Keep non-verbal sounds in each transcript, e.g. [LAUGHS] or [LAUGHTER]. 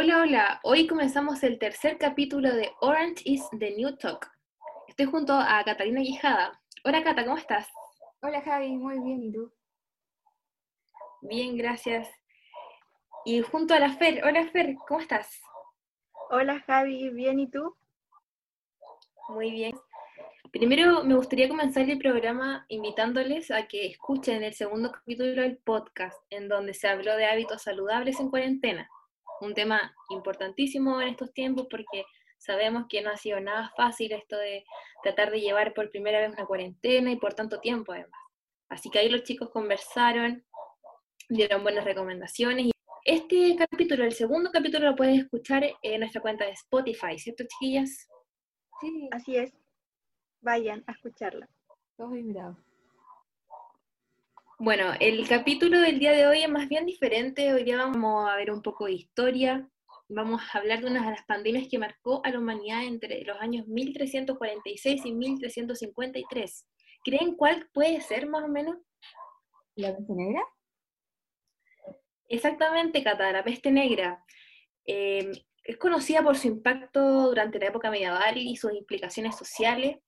Hola, hola. Hoy comenzamos el tercer capítulo de Orange is the New Talk. Estoy junto a Catalina Quijada. Hola, Cata, ¿cómo estás? Hola, Javi, muy bien, ¿y tú? Bien, gracias. Y junto a la Fer. Hola, Fer, ¿cómo estás? Hola, Javi, bien, ¿y tú? Muy bien. Primero me gustaría comenzar el programa invitándoles a que escuchen el segundo capítulo del podcast, en donde se habló de hábitos saludables en cuarentena un tema importantísimo en estos tiempos porque sabemos que no ha sido nada fácil esto de tratar de llevar por primera vez una cuarentena y por tanto tiempo además. Así que ahí los chicos conversaron, dieron buenas recomendaciones. Y este capítulo, el segundo capítulo, lo pueden escuchar en nuestra cuenta de Spotify, ¿cierto, chiquillas? Sí, así es. Vayan a escucharla. Todos invitados. Bueno, el capítulo del día de hoy es más bien diferente. Hoy día vamos a ver un poco de historia. Vamos a hablar de una de las pandemias que marcó a la humanidad entre los años 1346 y 1353. ¿Creen cuál puede ser más o menos? ¿La peste negra? Exactamente, Cata, la peste negra. Eh, es conocida por su impacto durante la época medieval y sus implicaciones sociales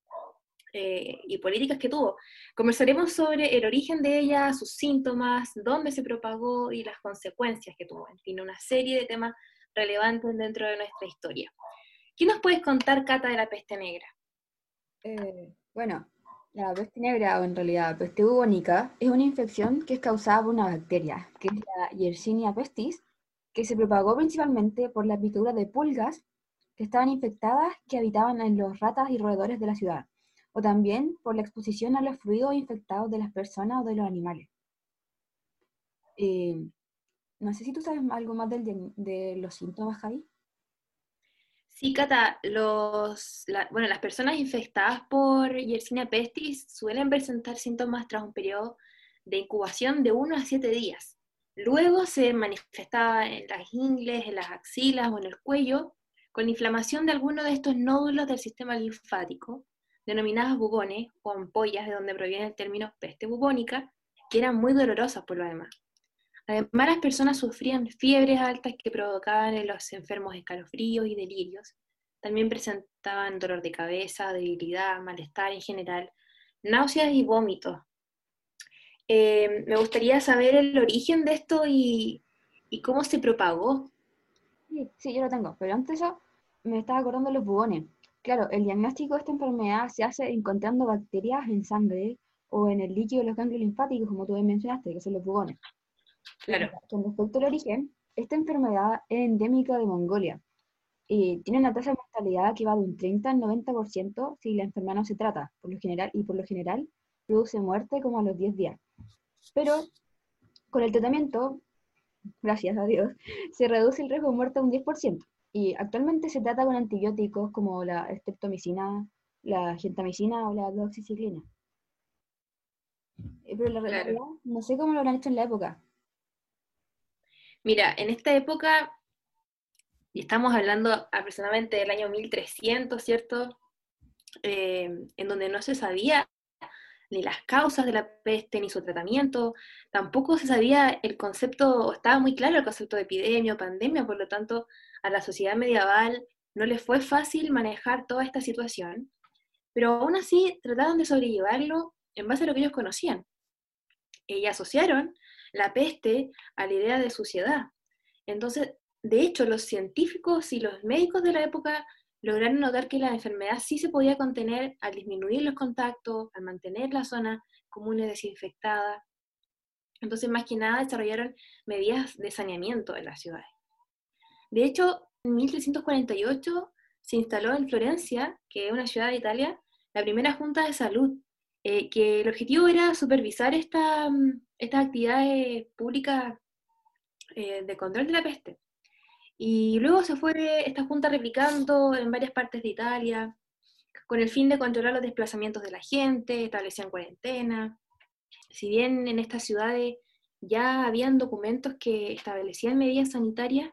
eh, y políticas que tuvo. Conversaremos sobre el origen de ella, sus síntomas, dónde se propagó y las consecuencias que tuvo. En fin, una serie de temas relevantes dentro de nuestra historia. ¿Qué nos puedes contar, Cata, de la peste negra? Eh, bueno, la peste negra, o en realidad peste bubónica, es una infección que es causada por una bacteria, que es la Yersinia pestis, que se propagó principalmente por la picadura de pulgas que estaban infectadas que habitaban en los ratas y roedores de la ciudad o también por la exposición a los fluidos infectados de las personas o de los animales. Eh, no sé si tú sabes algo más de los síntomas, Javi. Sí, Cata, los, bueno, las personas infectadas por Yersinia pestis suelen presentar síntomas tras un periodo de incubación de 1 a 7 días. Luego se manifestaba en las ingles, en las axilas o en el cuello, con inflamación de alguno de estos nódulos del sistema linfático, denominadas bubones o ampollas, de donde proviene el término peste bubónica, que eran muy dolorosas por lo demás. Además, las personas sufrían fiebres altas que provocaban en los enfermos escalofríos y delirios. También presentaban dolor de cabeza, debilidad, malestar en general, náuseas y vómitos. Eh, me gustaría saber el origen de esto y, cómo se propagó. Sí, sí, yo lo tengo, pero antes eso me estaba acordando de los bubones. Claro, el diagnóstico de esta enfermedad se hace encontrando bacterias en sangre o en el líquido de los ganglios linfáticos, como tú mencionaste, que son los bubones. Claro. Con respecto al origen, esta enfermedad es endémica de Mongolia y tiene una tasa de mortalidad que va de un 30 al 90% si la enfermedad no se trata, por lo general, y por lo general produce muerte como a los 10 días. Pero con el tratamiento, gracias a Dios, [LAUGHS] se reduce el riesgo de muerte a un 10%. Y actualmente se trata con antibióticos como la streptomicina, la gentamicina o la doxiciclina. Eh, pero la realidad, no sé cómo lo habrán hecho en la época. Mira, en esta época, y estamos hablando aproximadamente del año 1300, ¿cierto? Eh, en donde no se sabía ni las causas de la peste, ni su tratamiento, tampoco se sabía el concepto, estaba muy claro el concepto de epidemia o pandemia, por lo tanto, a la sociedad medieval no les fue fácil manejar toda esta situación, pero aún así trataron de sobrellevarlo en base a lo que ellos conocían. Y asociaron la peste a la idea de suciedad. Entonces, de hecho, los científicos y los médicos de la época lograron notar que la enfermedad sí se podía contener al disminuir los contactos, al mantener las zonas comunes desinfectadas. Entonces, más que nada, desarrollaron medidas de saneamiento en las ciudades. De hecho, en 1348 se instaló en Florencia, que es una ciudad de Italia, la primera junta de salud, eh, que el objetivo era supervisar esta, mm, estas actividades públicas eh, de control de la peste. Y luego se fue esta junta replicando en varias partes de Italia, con el fin de controlar los desplazamientos de la gente, establecían cuarentena. Si bien en estas ciudades ya habían documentos que establecían medidas sanitarias,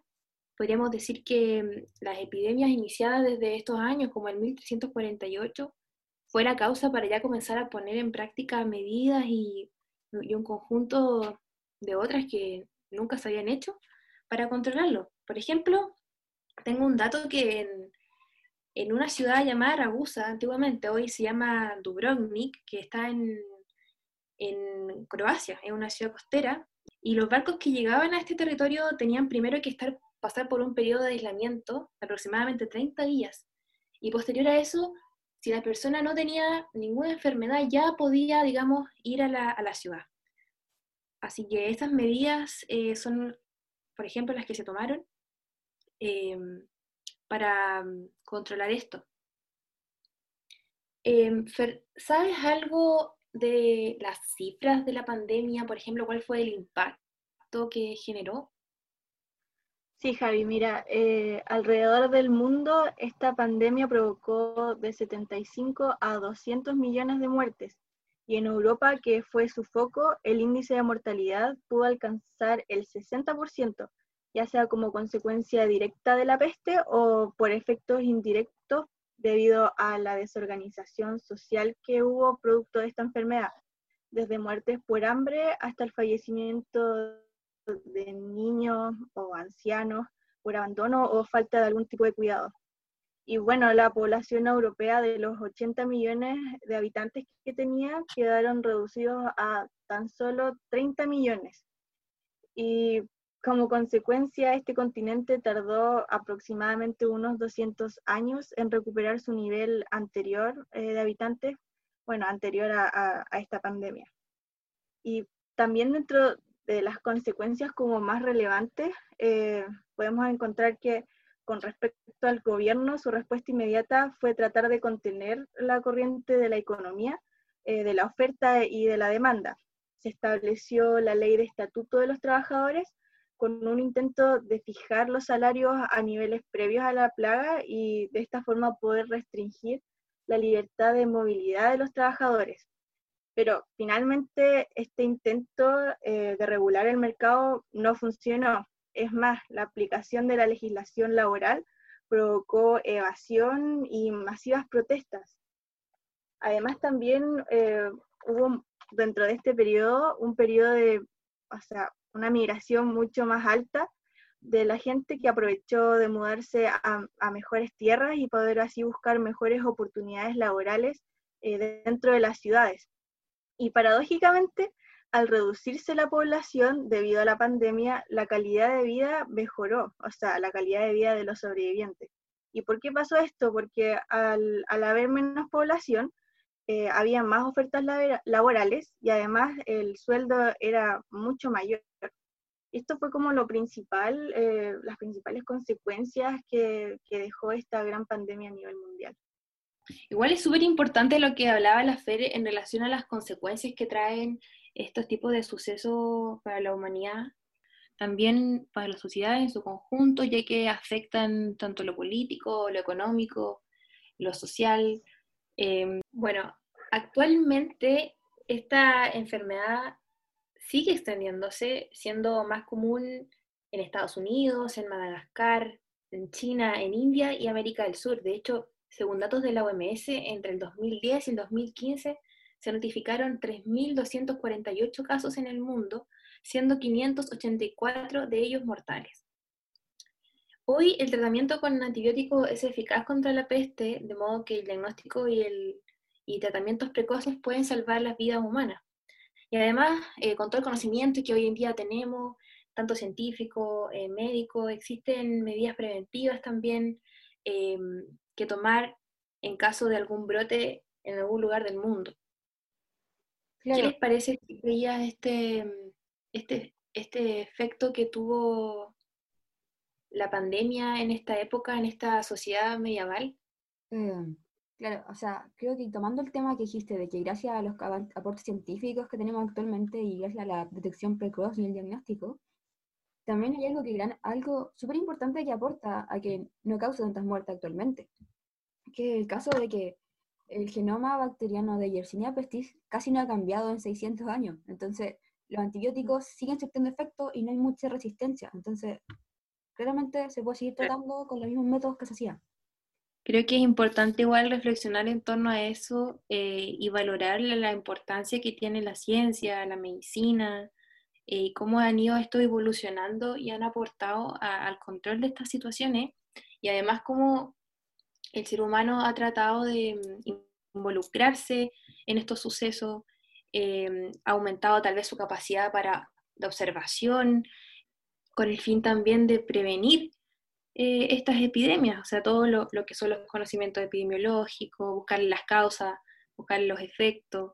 podríamos decir que mm, las epidemias iniciadas desde estos años, como el 1348, fue la causa para ya comenzar a poner en práctica medidas y, un conjunto de otras que nunca se habían hecho para controlarlo. Por ejemplo, tengo un dato que en, en una ciudad llamada Ragusa, antiguamente, hoy se llama Dubrovnik, que está en, en Croacia, es una ciudad costera, y los barcos que llegaban a este territorio tenían primero que estar, pasar por un periodo de aislamiento, aproximadamente 30 días, y posterior a eso, si la persona no tenía ninguna enfermedad, ya podía, digamos, ir a la, a la ciudad. Así que estas medidas eh, son, por ejemplo, las que se tomaron eh, para mm, controlar esto. Eh, ¿Sabes algo de las cifras de la pandemia? Por ejemplo, ¿cuál fue el impacto que generó? Sí, Javi, mira, eh, alrededor del mundo esta pandemia provocó de 75 a 200 millones de muertes. Y en Europa, que fue su foco, el índice de mortalidad pudo alcanzar el 60%, ya sea como consecuencia directa de la peste o por efectos indirectos debido a la desorganización social que hubo producto de esta enfermedad, desde muertes por hambre hasta el fallecimiento de niños o ancianos por abandono o falta de algún tipo de cuidado. Y bueno, la población europea de los 80 millones de habitantes que tenía quedaron reducidos a tan solo 30 millones. Y como consecuencia, este continente tardó aproximadamente unos 200 años en recuperar su nivel anterior eh, de habitantes, bueno, anterior a, esta pandemia. Y también dentro de las consecuencias como más relevantes, eh, podemos encontrar que con respecto al gobierno, su respuesta inmediata fue tratar de contener la corriente de la economía, eh, de la oferta y de la demanda. Se estableció la ley de estatuto de los trabajadores, con un intento de fijar los salarios a niveles previos a la plaga y de esta forma poder restringir la libertad de movilidad de los trabajadores. Pero finalmente este intento eh, de regular el mercado no funcionó. Es más, la aplicación de la legislación laboral provocó evasión y masivas protestas. Además también eh, hubo dentro de este periodo un periodo de, o sea, una migración mucho más alta de la gente que aprovechó de mudarse a, mejores tierras y poder así buscar mejores oportunidades laborales eh, dentro de las ciudades. Y paradójicamente, al reducirse la población debido a la pandemia, la calidad de vida mejoró, o sea, la calidad de vida de los sobrevivientes. ¿Y por qué pasó esto? Porque al, al haber menos población, eh, había más ofertas laborales y además el sueldo era mucho mayor. Esto fue como lo principal, eh, las principales consecuencias que, que, dejó esta gran pandemia a nivel mundial. Igual es súper importante lo que hablaba la FED en relación a las consecuencias que traen estos tipos de sucesos para la humanidad, también para la sociedad en su conjunto, ya que afectan tanto lo político, lo económico, lo social, Em, bueno, actualmente esta enfermedad sigue extendiéndose, siendo más común en Estados Unidos, en Madagascar, en China, en India y América del Sur. De hecho, según datos de la OMS, entre el 2010 y el 2015 se notificaron 3.248 casos en el mundo, siendo 584 de ellos mortales. Hoy el tratamiento con antibióticos es eficaz contra la peste, de modo que el diagnóstico y, el, tratamientos precoces pueden salvar las vidas humanas. Y además, eh, con todo el conocimiento que hoy en día tenemos, tanto científico, eh, médico, existen medidas preventivas también em, que tomar en caso de algún brote en algún lugar del mundo. ¿Qué les parece que este, este, este efecto que tuvo la pandemia en esta época, en esta sociedad medieval? Eh, claro, o sea, creo que tomando el tema que dijiste de que gracias a los aportes científicos que tenemos actualmente y gracias a la detección precoz y el diagnóstico, también hay algo, que gran, algo súper importante que aporta a que no cause tantas muertes actualmente, que es el caso de que el genoma bacteriano de Yersinia pestis casi no ha cambiado en 600 años, entonces los antibióticos siguen surtiendo efecto y no hay mucha resistencia, entonces claramente se puede seguir tratando con los mismos métodos que se hacían. Creo que es importante igual reflexionar en torno a eso eh, y valorar la importancia que tiene la ciencia, la medicina, eh, cómo han ido esto evolucionando y han aportado al control de estas situaciones y además cómo el ser humano ha tratado de mm, involucrarse en estos sucesos, eh, ha aumentado tal vez su capacidad para, de observación, con el fin también de prevenir eh, estas epidemias, o sea, todo lo, que son los conocimientos epidemiológicos, buscar las causas, buscar los efectos.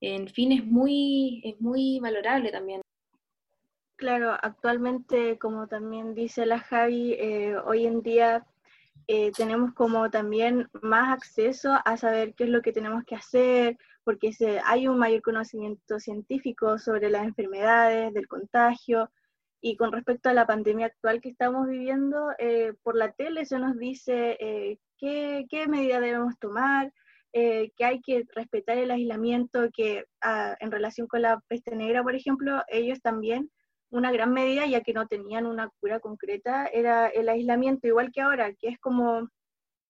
En fin, es muy, es muy valorable también. Claro, actualmente, como también dice la Javi, eh, hoy en día eh, tenemos como también más acceso a saber qué es lo que tenemos que hacer, porque se, hay un mayor conocimiento científico sobre las enfermedades, del contagio, y con respecto a la pandemia actual que estamos viviendo, eh, por la tele se nos dice qué, qué medidas debemos tomar, eh, que hay que respetar el aislamiento, que ah, en relación con la peste negra, por ejemplo, ellos también, una gran medida, ya que no tenían una cura concreta, era el aislamiento, igual que ahora, que es como,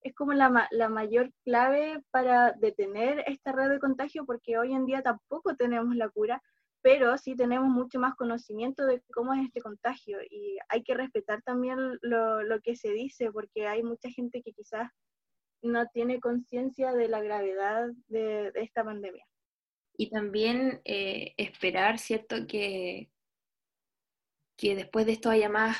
es como la, la mayor clave para detener esta red de contagio, porque hoy en día tampoco tenemos la cura pero sí tenemos mucho más conocimiento de cómo es este contagio y hay que respetar también lo, lo que se dice porque hay mucha gente que quizás no tiene conciencia de la gravedad de, esta pandemia. Y también eh, esperar, ¿cierto?, que, que después de esto haya más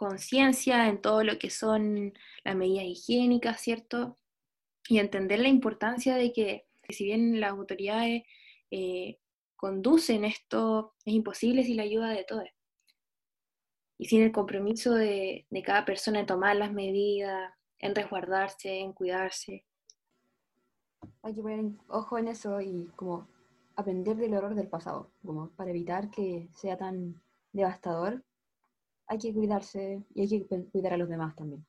conciencia en todo lo que son las medidas higiénicas, ¿cierto? Y entender la importancia de que, si bien las autoridades eh, conducen esto es imposible sin la ayuda de todos. Y sin el compromiso de, cada persona en tomar las medidas, en resguardarse, en cuidarse. Hay que poner ojo en eso y como aprender del horror del pasado, como para evitar que sea tan devastador. Hay que cuidarse y hay que cuidar a los demás también.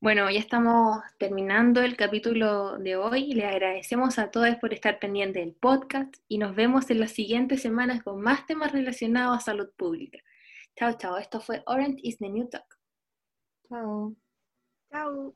Bueno, ya estamos terminando el capítulo de hoy. Le agradecemos a todos por estar pendientes del podcast y nos vemos en las siguientes semanas con más temas relacionados a salud pública. Chao, chao. Esto fue Orange is the New Talk. Chao. Chao.